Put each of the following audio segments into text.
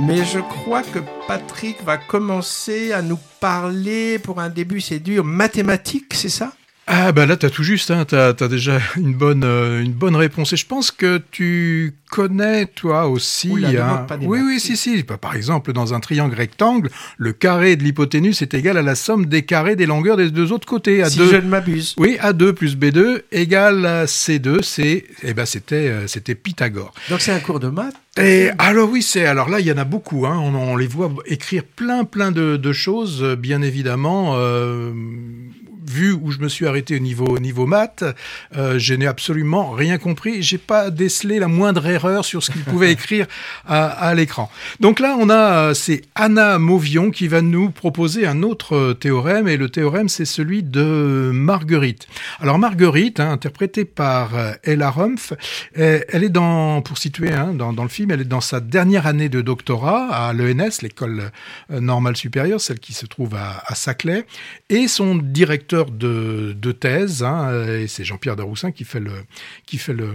Mais je crois que Patrick va commencer à nous parler, pour un début c'est dur, mathématiques, c'est ça? Ah bah là t'as tout juste, hein, t'as as déjà une bonne euh, une bonne réponse et je pense que tu connais toi aussi. hein. oui oui si si. Bah, par exemple dans un triangle rectangle, le carré de l'hypoténuse est égal à la somme des carrés des longueurs des deux autres côtés. Si je ne m'abuse. Oui A2 plus B2 égale à C2. C'est eh ben c'était euh, c'était Pythagore. Donc c'est un cours de maths. Et alors oui, c'est alors là il y en a beaucoup. Hein, on, on, les voit écrire plein plein de, de choses, bien évidemment. Euh, vu où je me suis arrêté au niveau, niveau maths, euh, je n'ai absolument rien compris. J'ai pas décelé la moindre erreur sur ce qu'il pouvait écrire à, à l'écran. Donc là, on a, euh, c'est Anna Mauvion qui va nous proposer un autre théorème, et le théorème, c'est celui de Marguerite. Alors Marguerite, hein, interprétée par euh, Ella Rumpf, elle est dans, pour situer hein, dans, dans, le film, elle est dans sa dernière année de doctorat à l'ENS, l'école euh, normale supérieure, celle qui se trouve à, à Saclay, et son directeur de, thèse, hein, et c'est Jean-Pierre Daroussin qui fait le, qui fait le,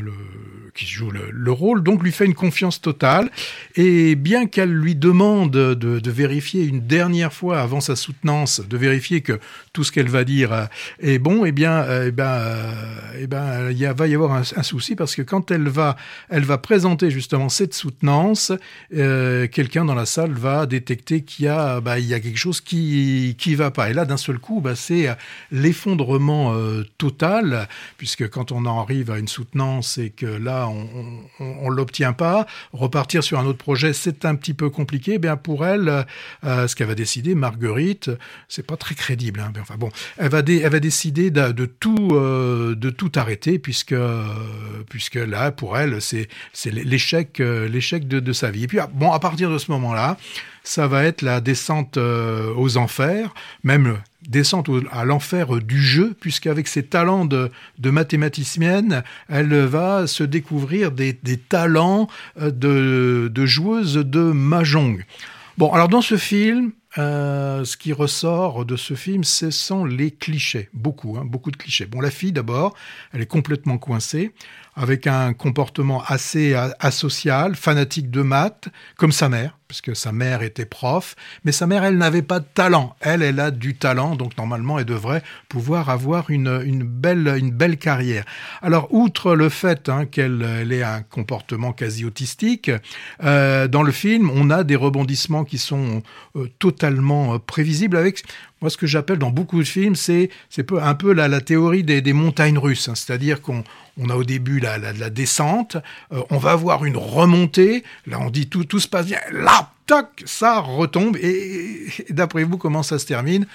qui joue le, le, rôle, donc lui fait une confiance totale. Et bien qu'elle lui demande de, vérifier une dernière fois avant sa soutenance, de vérifier que tout ce qu'elle va dire est bon, eh bien, eh ben, eh ben, il va y avoir un, souci parce que quand elle va, elle va présenter justement cette soutenance, euh, quelqu'un dans la salle va détecter qu'il y a, bah, il y a quelque chose qui qui va pas. Et là, d'un seul coup, bah, c'est l'effondrement euh, total, puisque quand on en arrive à une soutenance et que là, on ne l'obtient pas, repartir sur un autre projet, c'est un petit peu compliqué. Eh bien pour elle, euh, ce qu'elle va décider, Marguerite, c'est pas très crédible. Hein, enfin bon, elle va, elle va décider de, tout, euh, de tout arrêter, puisque, puisque là, pour elle, c'est l'échec, l'échec de, de, sa vie. Et puis, ah, bon, à partir de ce moment-là, ça va être la descente aux enfers, même descente à l'enfer du jeu, puisqu'avec ses talents de, mathématicienne, elle va se découvrir des, talents euh, de, de, joueuse de mahjong. Bon, alors dans ce film, euh, ce qui ressort de ce film, ce sont les clichés, beaucoup, hein, beaucoup de clichés. Bon, la fille d'abord, elle est complètement coincée, avec un comportement assez asocial, fanatique de maths, comme sa mère, puisque sa mère était prof, mais sa mère, elle n'avait pas de talent. Elle, elle a du talent, donc normalement, elle devrait pouvoir avoir une, belle, une belle carrière. Alors, outre le fait hein, qu'elle elle ait un comportement quasi autistique, euh, dans le film, on a des rebondissements qui sont euh, totalement euh, prévisibles avec moi, ce que j'appelle dans beaucoup de films, c'est un peu la, la théorie des, des montagnes russes. Hein. C'est-à-dire qu'on on a au début la, la, la descente, euh, on va avoir une remontée, là on dit tout, tout se passe bien, là, toc, ça retombe, et, et d'après vous, comment ça se termine?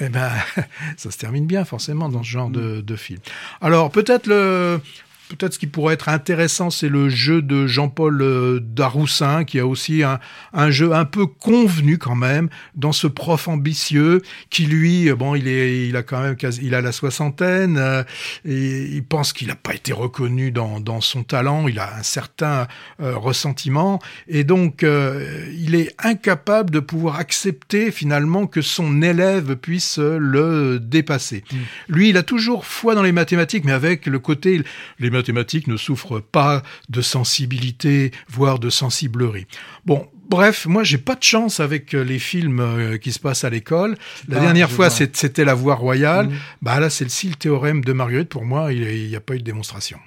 Eh ben, ça se termine bien forcément dans ce genre de, de film. Alors peut-être le, Peut-être ce qui pourrait être intéressant, c'est le jeu de Jean-Paul euh, Daroussin, qui a aussi un, un, jeu un peu convenu quand même dans ce prof ambitieux qui lui, euh, bon, il est, il a quand même, il a la soixantaine euh, et il pense qu'il n'a pas été reconnu dans, dans son talent. Il a un certain euh, ressentiment et donc euh, il est incapable de pouvoir accepter finalement que son élève puisse le dépasser. Mmh. Lui, il a toujours foi dans les mathématiques, mais avec le côté les mathématiques ne souffrent pas de sensibilité, voire de sensiblerie. Bon, Bref, moi j'ai pas de chance avec euh, les films euh, qui se passent à l'école. La ah, dernière fois c'était La Voie Royale. Mmh. Bah là le, le théorème de Marguerite. Pour moi, il n'y a pas eu de démonstration.